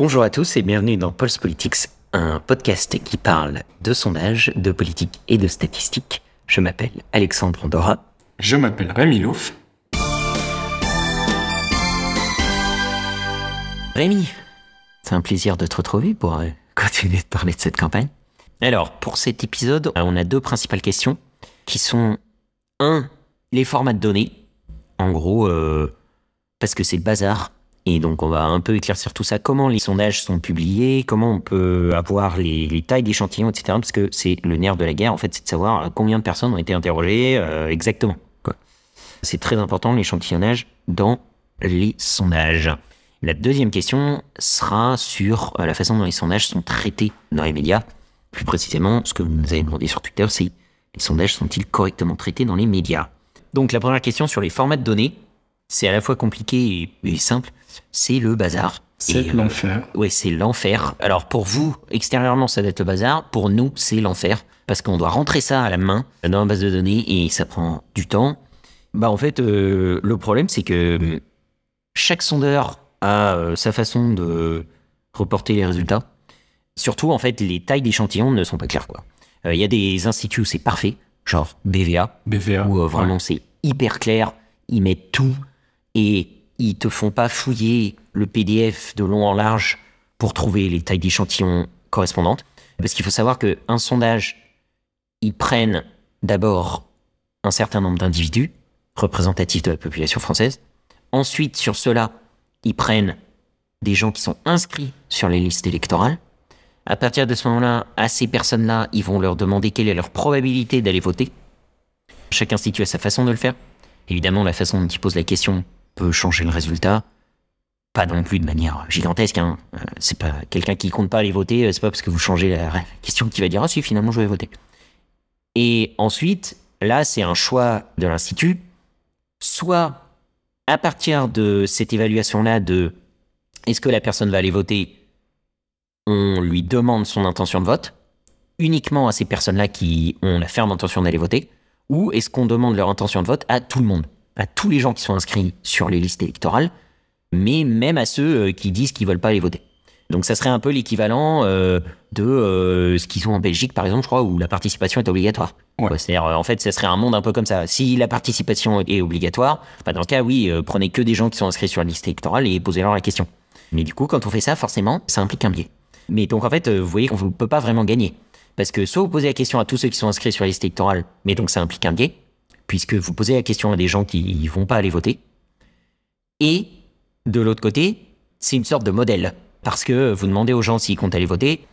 Bonjour à tous et bienvenue dans Pulse Politics, un podcast qui parle de sondage, de politique et de statistiques. Je m'appelle Alexandre Andorra. Je m'appelle Rémi Louf. Rémi, c'est un plaisir de te retrouver pour euh, continuer de parler de cette campagne. Alors, pour cet épisode, euh, on a deux principales questions qui sont un, les formats de données. En gros, euh, parce que c'est le bazar. Et donc, on va un peu éclaircir tout ça. Comment les sondages sont publiés, comment on peut avoir les, les tailles d'échantillons, etc. Parce que c'est le nerf de la guerre, en fait, c'est de savoir combien de personnes ont été interrogées euh, exactement. C'est très important, l'échantillonnage dans les sondages. La deuxième question sera sur euh, la façon dont les sondages sont traités dans les médias. Plus précisément, ce que vous nous avez demandé sur Twitter, c'est les sondages sont-ils correctement traités dans les médias Donc la première question sur les formats de données, c'est à la fois compliqué et simple, c'est le bazar. C'est euh, l'enfer. Ouais, c'est l'enfer. Alors pour vous, extérieurement, ça doit être le bazar. Pour nous, c'est l'enfer. Parce qu'on doit rentrer ça à la main dans la base de données et ça prend du temps. Bah en fait, euh, le problème, c'est que euh, chaque sondeur a euh, sa façon de reporter les résultats. Surtout, en fait, les tailles d'échantillons ne sont pas claires. quoi. Il y a des instituts où c'est parfait, genre BVA, BVA. où vraiment Ouais. c'est hyper clair, ils mettent tout et ils te font pas fouiller le PDF de long en large pour trouver les tailles d'échantillons correspondantes. Parce qu'il faut savoir qu'un sondage, ils prennent d'abord un certain nombre d'individus représentatifs de la population française. Ensuite, sur cela, ils prennent des gens qui sont inscrits sur les listes électorales. À partir de ce moment-là, à ces personnes-là, ils vont leur demander quelle est leur probabilité d'aller voter. Chaque institut a sa façon de le faire. Évidemment, la façon dont il pose la question peut changer le résultat. Pas non plus de manière gigantesque. Hein. Euh, c'est pas quelqu'un qui compte pas aller voter. euh, C'est pas parce que vous changez la question qui va dire ah si finalement je vais voter. Et ensuite, là, c'est un choix de l'institut. Soit à partir de cette évaluation-là de est-ce que la personne va aller voter, on lui demande son intention de vote uniquement à ces personnes-là qui ont la ferme intention d'aller voter, ou est-ce qu'on demande leur intention de vote à tout le monde, à tous les gens qui sont inscrits sur les listes électorales, mais même à ceux euh, qui disent qu'ils veulent pas aller voter. Donc ça serait un peu l'équivalent euh, de euh, ce qu'ils ont en Belgique, par exemple, je crois, où la participation est obligatoire. Ouais. C'est-à-dire, en fait, ça serait un monde un peu comme ça. Si la participation est obligatoire, bah, dans le cas, oui, euh, prenez que des gens qui sont inscrits sur la liste électorale et posez-leur la question. Mais du coup, quand on fait ça, forcément, ça implique un biais. Mais donc, en fait, vous voyez qu'on ne peut pas vraiment gagner. Parce que soit vous posez la question à tous ceux qui sont inscrits sur la liste électorale, mais donc ça implique un biais, puisque vous posez la question à des gens qui ne vont pas aller voter. Et de l'autre côté, c'est une sorte de modèle. Parce que vous demandez aux gens s'ils comptent aller voter,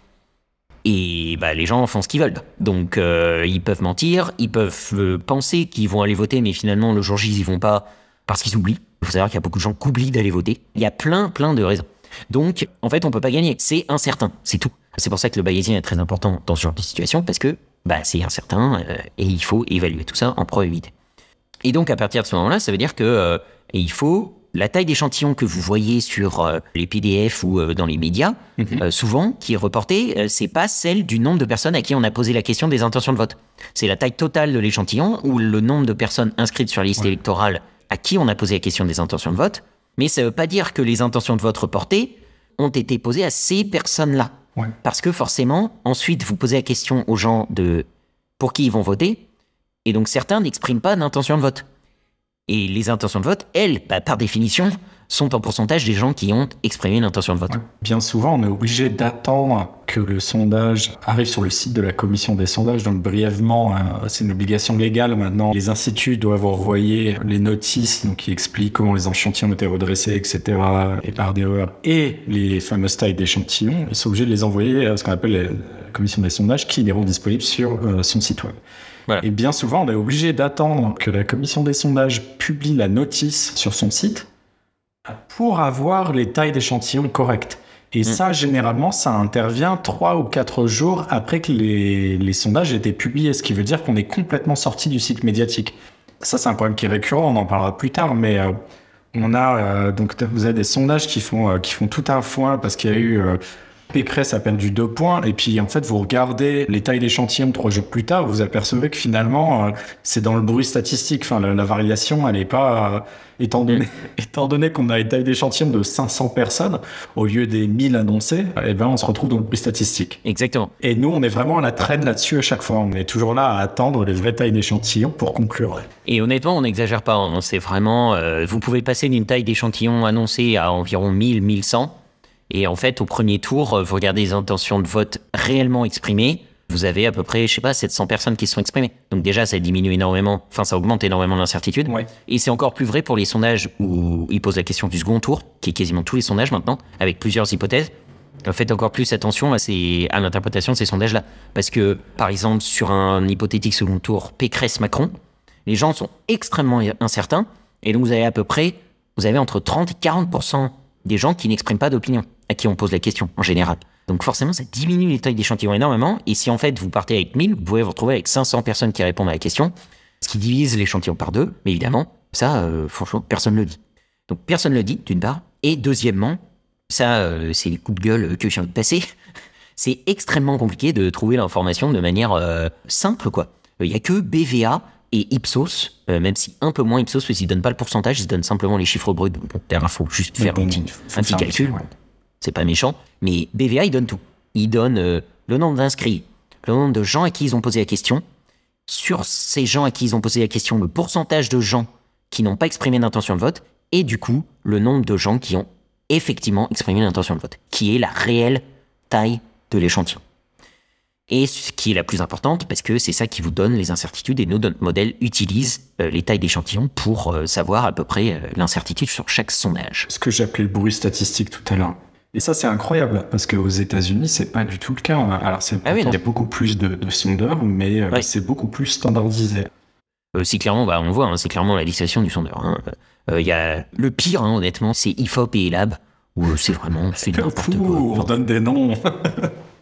et bah, les gens font ce qu'ils veulent. Donc euh, ils peuvent mentir, ils peuvent euh, penser qu'ils vont aller voter, mais finalement le jour J ils y vont pas parce qu'ils oublient. Il faut savoir qu'il y a beaucoup de gens qui oublient d'aller voter. Il y a plein, plein de raisons. Donc en fait on peut pas gagner. C'est incertain, c'est tout. C'est pour ça que le Bayésien est très important dans ce genre de situation parce que bah, c'est incertain euh, et il faut évaluer tout ça en probabilité. Et donc à partir de ce moment-là, ça veut dire que euh, il faut la taille d'échantillon que vous voyez sur euh, les PDF ou dans les médias, euh, souvent qui est reportée, c'est pas celle du nombre de personnes à qui on a posé la question des intentions de vote. C'est la taille totale de l'échantillon ou le nombre de personnes inscrites sur la liste électorale à qui on a posé la question des intentions de vote. Mais ça veut pas dire que les intentions de vote reportées ont été posées à ces personnes-là. Parce que forcément, ensuite, vous posez la question aux gens de pour qui ils vont voter, et donc certains n'expriment pas d'intention de vote. Et les intentions de vote, elles, bah, par définition, sont en pourcentage des gens qui ont exprimé une intention de vote. Bien souvent, on est obligé d'attendre que le sondage arrive sur le site de la commission des sondages. Donc, brièvement, hein, c'est une obligation légale maintenant. Les instituts doivent envoyer les notices donc, qui expliquent comment les échantillons ont été redressés, etc. et par des. Et les fameuses tailles d'échantillons, ils sont obligés de les envoyer à ce qu'on appelle la commission des sondages qui les rend disponibles sur euh, son site web. Voilà. Et bien souvent, on est obligé d'attendre que la commission des sondages publie la notice sur son site pour avoir les tailles d'échantillons correctes. Et ça, généralement, ça intervient trois ou quatre jours après que les, les sondages aient été publiés, ce qui veut dire qu'on est complètement sorti du site médiatique. Ça, c'est un problème qui est récurrent, on en parlera plus tard, mais euh, on a euh, donc vous avez des sondages qui font euh, qui font tout un foin parce qu'il y a eu Pécresse a perdu deux points, et puis en fait, vous regardez les tailles d'échantillons trois jours plus tard, vous apercevez que finalement, euh, c'est dans le bruit statistique. Enfin, la, la variation, elle n'est pas. euh, étant donné, étant donné qu'on a une taille d'échantillon de 500 personnes, au lieu des 1000 annoncés, eh ben, on se retrouve dans le bruit statistique. Exactement. Et nous, on est vraiment à la traîne là-dessus à chaque fois. On est toujours là à attendre les vraies tailles d'échantillons pour conclure. Et honnêtement, on n'exagère pas. hein. C'est vraiment. euh, vous pouvez passer d'une taille d'échantillon annoncée à environ 1000, 1100. Et en fait, au premier tour, euh, vous regardez les intentions de vote réellement exprimées. Vous avez à peu près, je sais pas, 700 personnes qui se sont exprimées. Donc déjà, ça diminue énormément. Enfin, ça augmente énormément l'incertitude. Ouais. Et c'est encore plus vrai pour les sondages où ils posent la question du second tour, qui est quasiment tous les sondages maintenant, avec plusieurs hypothèses. Faites encore plus attention à, ces- à l'interprétation de ces sondages-là. Parce que, par exemple, sur un hypothétique second tour Pécresse-Macron, les gens sont extrêmement incertains. Et donc, vous avez à peu près, vous avez entre 30 et 40% des gens qui n'expriment pas d'opinion, à qui on pose la question, en général. Donc, forcément, ça diminue les tailles d'échantillons énormément. Et si, en fait, vous partez avec 1000, vous pouvez vous retrouver avec 500 personnes qui répondent à la question, ce qui divise l'échantillon par deux. Mais évidemment, ça, euh, franchement, personne ne le dit. Donc, personne ne le dit, d'une part. Et deuxièmement, ça, euh, c'est les coups de gueule que je viens de passer. C'est extrêmement compliqué de trouver l'information de manière euh, simple, quoi. Il y a que BVA et Ipsos, euh, même si un peu moins Ipsos, parce qu'ils donnent pas le pourcentage, ils donnent simplement les chiffres bruts. Bon, derrière, faut juste faire bon, un petit, un calcul. ouais. C'est pas méchant, mais BVA, il donne tout. Il donne euh, le nombre d'inscrits, le nombre de gens à qui ils ont posé la question. Sur ces gens à qui ils ont posé la question, le pourcentage de gens qui n'ont pas exprimé d'intention de vote, et du coup, le nombre de gens qui ont effectivement exprimé l'intention de vote, qui est la réelle taille de l'échantillon. Et ce qui est la plus importante, parce que c'est ça qui vous donne les incertitudes, et nos notre modèle utilise euh, les tailles d'échantillons pour euh, savoir à peu près euh, l'incertitude sur chaque sondage. Ce que j'appelais le bruit statistique tout à l'heure. Et ça, c'est incroyable, parce qu'aux États-Unis, c'est pas du tout le cas. hein. Alors, c'est Ah oui, il y a beaucoup plus de, de sondeurs, mais euh, Ouais. c'est beaucoup plus standardisé. C'est clairement, bah, on voit, hein, c'est clairement la législation du sondeur. hein. Il y a le pire, hein, honnêtement, c'est IFOP et ELAB, où c'est vraiment c'est n'importe quoi. on Enfin, donne des noms.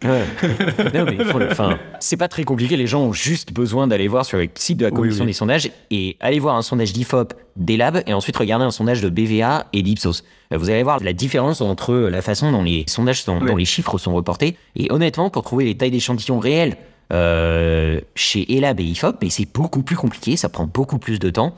ouais. Non, mais faut le- enfin, c'est pas très compliqué. Les gens ont juste besoin d'aller voir sur le site de la commission oui. des sondages et aller voir un sondage d'IFOP, d'ELAB et ensuite regarder un sondage de BVA et d'Ipsos. Euh, Vous allez voir la différence entre la façon dont les sondages sont, dont les chiffres sont reportés. Et honnêtement, pour trouver les tailles d'échantillons réelles euh, chez ELAB et IFOP, mais c'est beaucoup plus compliqué, ça prend beaucoup plus de temps.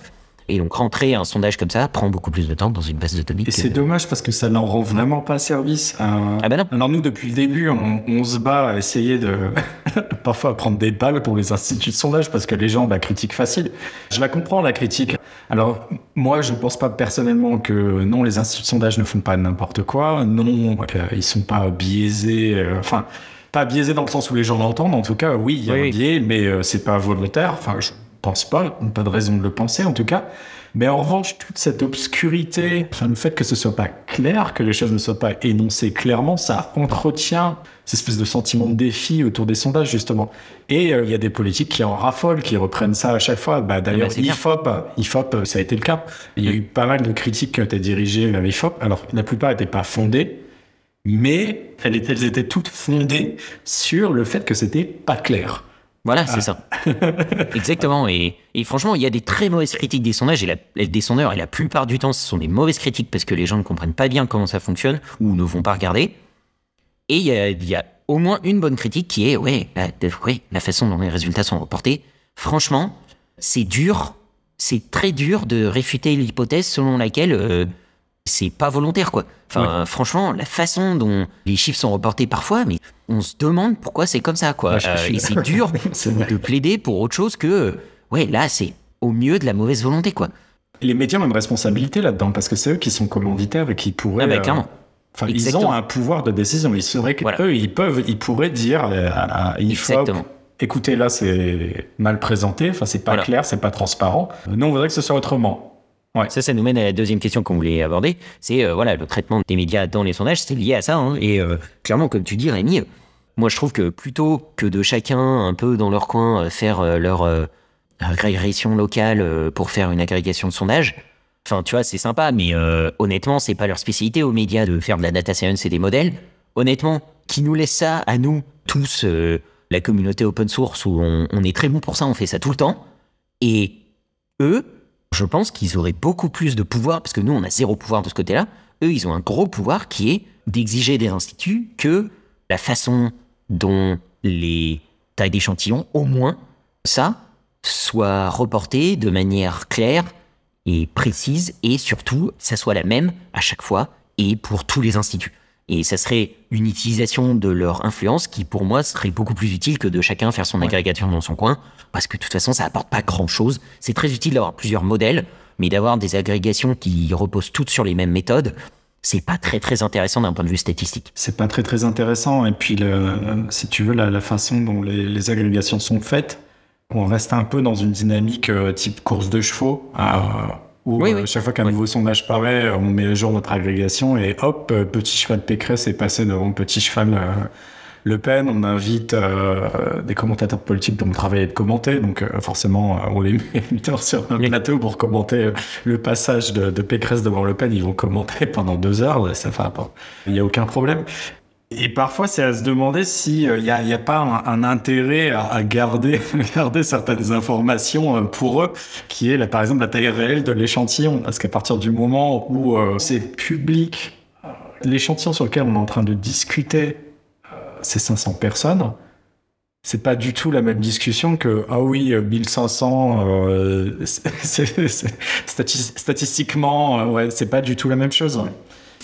Et donc rentrer un sondage comme ça prend beaucoup plus de temps dans une base de données. Et c'est dommage parce que ça n'en rend vraiment pas service. Euh, Ah bah non. Alors nous, depuis le début, on, on se bat à essayer de parfois à prendre des balles pour les instituts de sondage parce que les gens ont la critique facile. Je la comprends, la critique. Alors moi, je ne pense pas personnellement que non, les instituts de sondage ne font pas n'importe quoi. Non, euh, ils sont pas biaisés. euh, Enfin, pas biaisés dans le sens où les gens l'entendent. En tout cas, oui, il y a Oui, un biais, mais euh, c'est pas volontaire. Enfin, je pense pas. Pas de raison de le penser, en tout cas. Mais en revanche, toute cette obscurité, enfin, le fait que ce soit pas clair, que les choses ne soient pas énoncées clairement, ça entretient cette espèce de sentiment de défi autour des sondages, justement. Et euh, il y a des politiques qui en raffolent, qui reprennent ça à chaque fois. Bah, D'ailleurs, bah, IFOP, euh, ça a été le cas. Il y a eu pas mal de critiques qui ont été dirigées vers IFOP. Alors, la plupart n'étaient pas fondées, mais elles étaient, elles étaient toutes fondées sur le fait que c'était pas clair. Voilà, c'est ça. Exactement. Et, et franchement, il y a des très mauvaises critiques des sondages et la- des sondeurs, et la plupart du temps, ce sont des mauvaises critiques parce que les gens ne comprennent pas bien comment ça fonctionne ou ne vont pas regarder. Et il y a, il y a au moins une bonne critique qui est, ouais, la, ouais, la façon dont les résultats sont reportés. Franchement, c'est dur, c'est très dur de réfuter l'hypothèse selon laquelle euh, c'est pas volontaire, quoi. Enfin, franchement, la façon dont les chiffres sont reportés parfois, mais on se demande pourquoi c'est comme ça, quoi. Ouais, je- je Euh, et c'est dur de plaider pour autre chose que, ouais, là, c'est au mieux de la mauvaise volonté, quoi. Les médias ont une responsabilité là-dedans parce que c'est eux qui sont commanditaires et qui pourraient. Ah bah, euh, clairement. Enfin, ils Exactement. ont un pouvoir de décision. Il serait que Voilà. eux, ils peuvent, ils pourraient dire euh, à, à IFOP, Exactement. écoutez, là, c'est mal présenté. Enfin, c'est pas Voilà. clair, c'est pas transparent. Nous, on voudrait que ce soit autrement. Ça, ça nous mène à la deuxième question qu'on voulait aborder. C'est euh, voilà le traitement des médias dans les sondages, c'est lié à ça. hein. Et euh, clairement, comme tu dis, Rémi, moi je trouve que plutôt que de chacun un peu dans leur coin euh, faire leur régression locale pour faire une agrégation de sondage, enfin tu vois, c'est sympa, mais honnêtement, c'est pas leur spécialité aux médias de faire de la data science et des modèles. Honnêtement, qui nous laisse ça à nous tous, la communauté open source où on, on est très bon pour ça, on fait ça tout le temps. Et eux, je pense qu'ils auraient beaucoup plus de pouvoir, parce que nous, on a zéro pouvoir de ce côté-là. Eux, ils ont un gros pouvoir qui est d'exiger des instituts que la façon dont les tailles d'échantillons, au moins ça, soient reportées de manière claire et précise, et surtout, ça soit la même à chaque fois et pour tous les instituts. Et ça serait une utilisation de leur influence qui, pour moi, serait beaucoup plus utile que de chacun faire son agrégation dans son coin, parce que de toute façon, ça apporte pas grand-chose. C'est très utile d'avoir plusieurs modèles, mais d'avoir des agrégations qui reposent toutes sur les mêmes méthodes, c'est pas très très intéressant d'un point de vue statistique. C'est pas très très intéressant. Et puis, le, si tu veux, la, façon dont les, agrégations sont faites, on reste un peu dans une dynamique euh, type course de chevaux. À, où euh, chaque fois qu'un nouveau sondage paraît, on met à jour notre agrégation et hop, euh, petit cheval Pécresse est passé devant petit cheval euh, Le Pen. On invite des commentateurs politiques dont le travail est de commenter, donc forcément on les met sur un plateau pour commenter le passage de, de, Pécresse devant Le Pen. Ils vont commenter pendant deux heures, ça fait il n'y a aucun problème. Et parfois, c'est à se demander s'il n'y a, y a, pas un, intérêt à, garder, certaines informations euh, pour eux, qui est, par exemple, la taille réelle de l'échantillon. Parce qu'à partir du moment où euh, c'est public, euh, l'échantillon sur lequel on est en train de discuter, c'est 500 personnes, c'est pas du tout la même discussion que ah oui 1500 euh, statistiquement ouais c'est pas du tout la même chose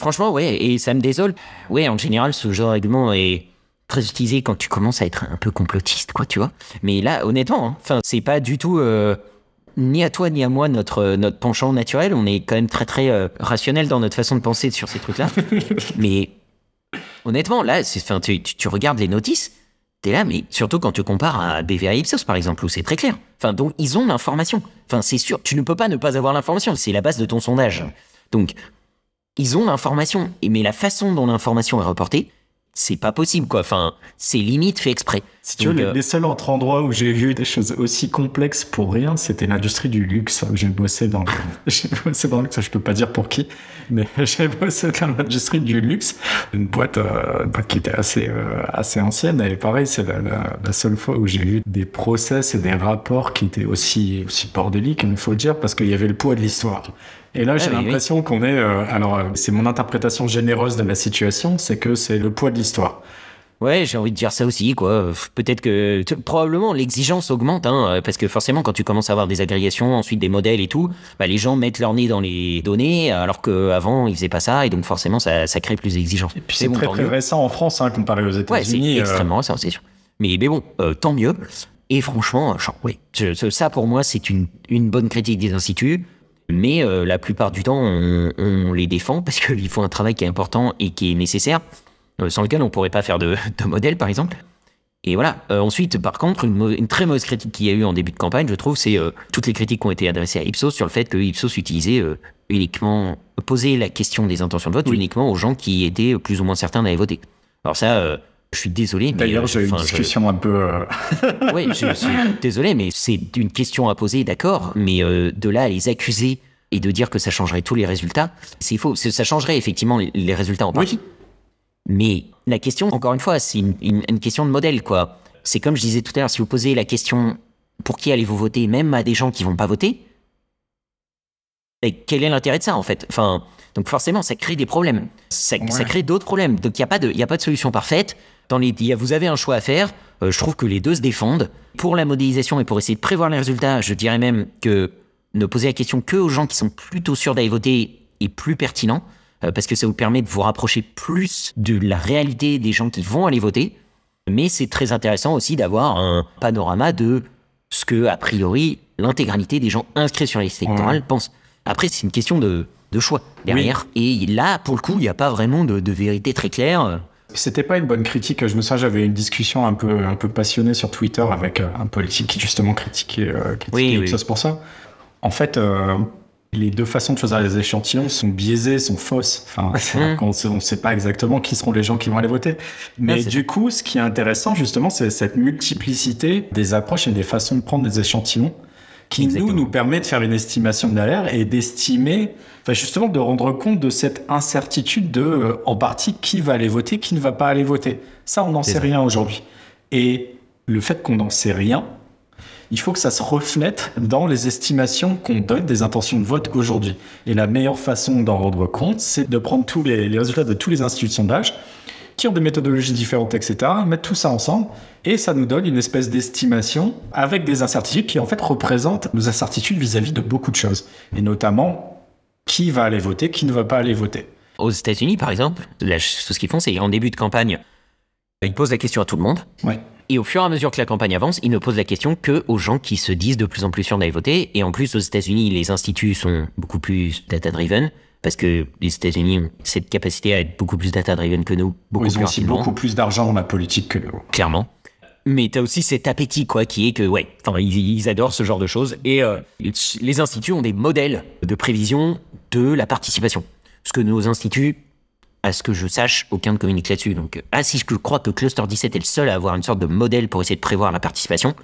Franchement, ouais, et ça me désole. Ouais, en général, ce genre d'argument est très utilisé quand tu commences à être un peu complotiste, quoi, tu vois. Mais là, honnêtement, hein, enfin, c'est pas du tout euh, ni à toi ni à moi notre notre penchant naturel. On est quand même très très euh, rationnel dans notre façon de penser sur ces trucs-là. mais honnêtement, là, enfin, tu, tu, regardes les notices. T'es là, mais surtout quand tu compares à BVA Ipsos, par exemple, où c'est très clair. Enfin, donc, ils ont l'information. Enfin, c'est sûr, tu ne peux pas ne pas avoir l'information. C'est la base de ton sondage. Donc, ils ont l'information. Mais la façon dont l'information est reportée, c'est pas possible, quoi. Enfin, c'est limite fait exprès. Si tu veux, les, euh, seuls autres endroits où j'ai vu des choses aussi complexes pour rien, c'était l'industrie du luxe. J'ai bossé dans, j'ai bossé dans le luxe, je peux pas dire pour qui, mais j'ai bossé dans l'industrie du luxe. Une boîte, euh, qui était assez, euh, assez ancienne. Et pareil, c'est la, la, seule fois où j'ai eu des process et des rapports qui étaient aussi, aussi bordéliques, il faut dire, parce qu'il y avait le poids de l'histoire. Et là, j'ai ah l'impression qu'on est. Euh, alors, euh, c'est mon interprétation généreuse de la situation, c'est que c'est le poids de l'histoire. Ouais, j'ai envie de dire ça aussi, quoi. Peut-être que probablement l'exigence augmente, hein, parce que forcément, quand tu commences à avoir des agrégations, ensuite des modèles et tout, bah, les gens mettent leur nez dans les données, alors qu'avant ils faisaient pas ça, et donc forcément ça, ça crée plus d'exigence. Et puis c'est très très récent en France, hein, comparé aux États-Unis. Ouais, c'est euh. extrêmement récent, c'est sûr. Mais, mais bon, tant mieux. Et franchement, genre, oui, ça pour moi c'est une, une bonne critique des instituts. Mais euh, la plupart du temps, on, les défend parce qu'ils font un travail qui est important et qui est nécessaire, euh, sans lequel on ne pourrait pas faire de, modèle, par exemple. Et voilà. Euh, ensuite, par contre, une, très mauvaise critique qu'il y a eu en début de campagne, je trouve, c'est toutes les critiques qui ont été adressées à Ipsos sur le fait que Ipsos utilisait uniquement, posait la question des intentions de vote uniquement aux gens qui étaient plus ou moins certains d'aller voter. Alors ça, je suis désolé. D'ailleurs, j'ai eu une discussion un peu. oui, je, suis désolé, mais c'est une question à poser, d'accord. Mais euh, de là à les accuser et de dire que ça changerait tous les résultats, c'est faux. Ça changerait effectivement les résultats en partie. Mais la question, encore une fois, c'est une, question de modèle, quoi. C'est comme je disais tout à l'heure, si vous posez la question pour qui allez-vous voter, même à des gens qui vont pas voter, et quel est l'intérêt de ça, en fait? Enfin, donc forcément, ça crée des problèmes. Ça, crée d'autres problèmes. Donc il n'y a, pas de, a pas de solution parfaite. Dans les, vous avez un choix à faire. Euh, je trouve que les deux se défendent. Pour la modélisation et pour essayer de prévoir les résultats, je dirais même que ne poser la question que aux gens qui sont plutôt sûrs d'aller voter est plus pertinent. Euh, parce que ça vous permet de vous rapprocher plus de la réalité des gens qui vont aller voter. Mais c'est très intéressant aussi d'avoir un panorama de ce que, a priori, l'intégralité des gens inscrits sur les électorales pensent. Après, c'est une question de, de choix derrière. Et là, pour le coup, il n'y a pas vraiment de, vérité très claire. C'était pas une bonne critique. Je me souviens, j'avais une discussion un peu, un peu passionnée sur Twitter avec euh, un politique qui justement critiquait, euh, critiquait oui, pour ça. En fait, euh, les deux façons de choisir les échantillons sont biaisées, sont fausses. Enfin, on ne sait pas exactement qui seront les gens qui vont aller voter. Mais du coup, ce qui est intéressant, justement, c'est cette multiplicité des approches et des façons de prendre des échantillons qui nous, nous permet de faire une estimation de l'air et d'estimer, enfin justement de rendre compte de cette incertitude de, euh, en partie, qui va aller voter, qui ne va pas aller voter. Ça, on n'en sait rien aujourd'hui. Et le fait qu'on n'en sait rien, il faut que ça se reflète dans les estimations qu'on donne des intentions de vote aujourd'hui. Et la meilleure façon d'en rendre compte, c'est de prendre tous les, les résultats de tous les instituts de sondage qui ont des méthodologies différentes, etc., mettre tout ça ensemble, et ça nous donne une espèce d'estimation avec des incertitudes qui en fait représentent nos incertitudes vis-à-vis de beaucoup de choses, et notamment qui va aller voter, qui ne va pas aller voter. Aux États-Unis, par exemple, la ce qu'ils font, c'est en début de campagne, ils posent la question à tout le monde. Ouais. Et au fur et à mesure que la campagne avance, ils ne posent la question que aux gens qui se disent de plus en plus sûrs d'aller voter. Et en plus, aux États-Unis, les instituts sont beaucoup plus data-driven. Parce que les États-Unis ont cette capacité à être beaucoup plus data-driven que nous, beaucoup Ils ont aussi beaucoup plus d'argent dans la politique que nous. clairement. Mais t'as aussi cet appétit, quoi, qui est que, ouais, ils, ils adorent ce genre de choses. Et euh, les instituts ont des modèles de prévision de la participation. Parce que nos instituts, à ce que je sache, aucun ne communique là-dessus. Donc, euh, ah si, je crois que Cluster 17 est le seul à avoir une sorte de modèle pour essayer de prévoir la participation,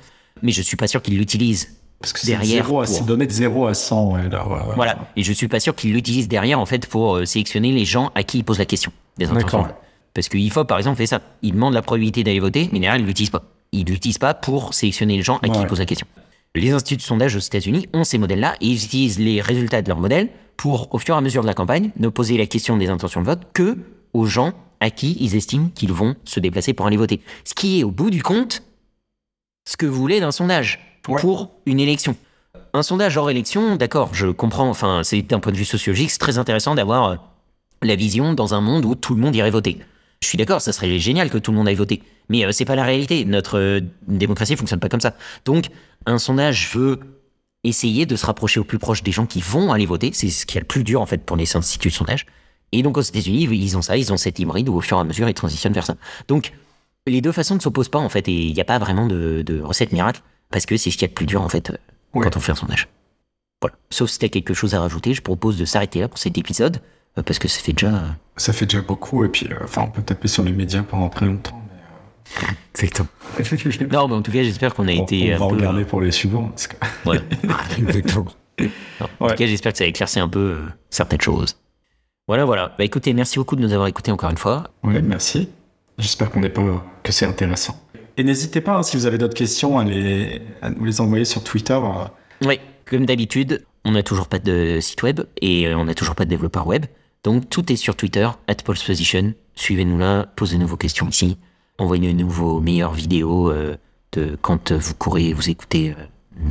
mais je suis pas sûr qu'il l'utilise Parce que c'est derrière. c'est donné de 0 à 100. Ouais, là, ouais, ouais. Voilà. Et je suis pas sûr qu'il l'utilise derrière, en fait, pour euh, sélectionner les gens à qui il pose la question. Des intentions. D'accord. Parce que IFOP, par exemple, fait ça. Il demande la probabilité d'aller voter, mais derrière, il l'utilise pas. Il l'utilise pas pour sélectionner les gens à qui Ouais. il pose la question. Les instituts de sondage aux États-Unis ont ces modèles-là et ils utilisent les résultats de leurs modèles pour, au fur et à mesure de la campagne, ne poser la question des intentions de vote que aux gens à qui ils estiment qu'ils vont se déplacer pour aller voter. Ce qui est, au bout du compte, ce que vous voulez d'un sondage Pour une élection. Un sondage hors élection, d'accord, je comprends, enfin, c'est d'un point de vue sociologique, c'est très intéressant d'avoir euh, la vision dans un monde où tout le monde irait voter. Je suis d'accord, ça serait génial que tout le monde aille voter. Mais euh, c'est pas la réalité. Notre euh, démocratie fonctionne pas comme ça. Donc, un sondage veut essayer de se rapprocher au plus proche des gens qui vont aller voter. C'est ce qui est le plus dur, en fait, pour les instituts de sondage. Et donc, aux États-Unis, ils ont ça, ils ont cet hybride où, au fur et à mesure, ils transitionnent vers ça. Donc, les deux façons ne s'opposent pas, en fait, et il n'y a pas vraiment de recette miracle, parce que c'est ce qu'il y a de plus dur, en fait, euh, Ouais. quand on fait un sondage. Voilà. Sauf si tu as quelque chose à rajouter, je propose de s'arrêter là pour cet épisode, euh, parce que ça fait déjà. euh, Ça fait déjà beaucoup, et puis, enfin, on peut taper sur les médias pendant très longtemps. Exactement. Non, mais en tout cas, j'espère qu'on a on, été on un va peu. regarder pour les suivants. parce que- Ouais. Exactement. Non, en Ouais. tout cas, j'espère que ça a éclairci un peu certaines choses. Voilà, voilà. Bah écoutez, merci beaucoup de nous avoir écoutés encore une fois. Ouais, merci. J'espère qu'on n'est pas que c'est intéressant. Et n'hésitez pas, hein, si vous avez d'autres questions, à, les, à nous les envoyer sur Twitter. euh, Oui, comme d'habitude, on n'a toujours pas de site web et euh, on n'a toujours pas de développeur web. Donc tout est sur Twitter, at Position. Suivez-nous là, posez-nous vos questions ici. Envoyez-nous vos meilleures vidéos euh, de quand vous courez et vous écoutez euh,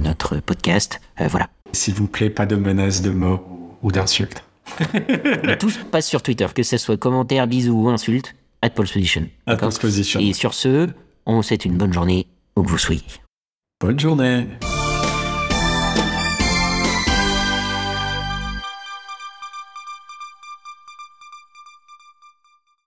notre podcast. Euh, voilà. S'il vous plaît, pas de menaces de mots ou d'insultes. Tout se passe sur Twitter, que ce soit commentaires, bisous ou insultes, at Position. D'accord? Disposition. Et sur ce, on vous souhaite une bonne journée où que vous soyez. Bonne journée.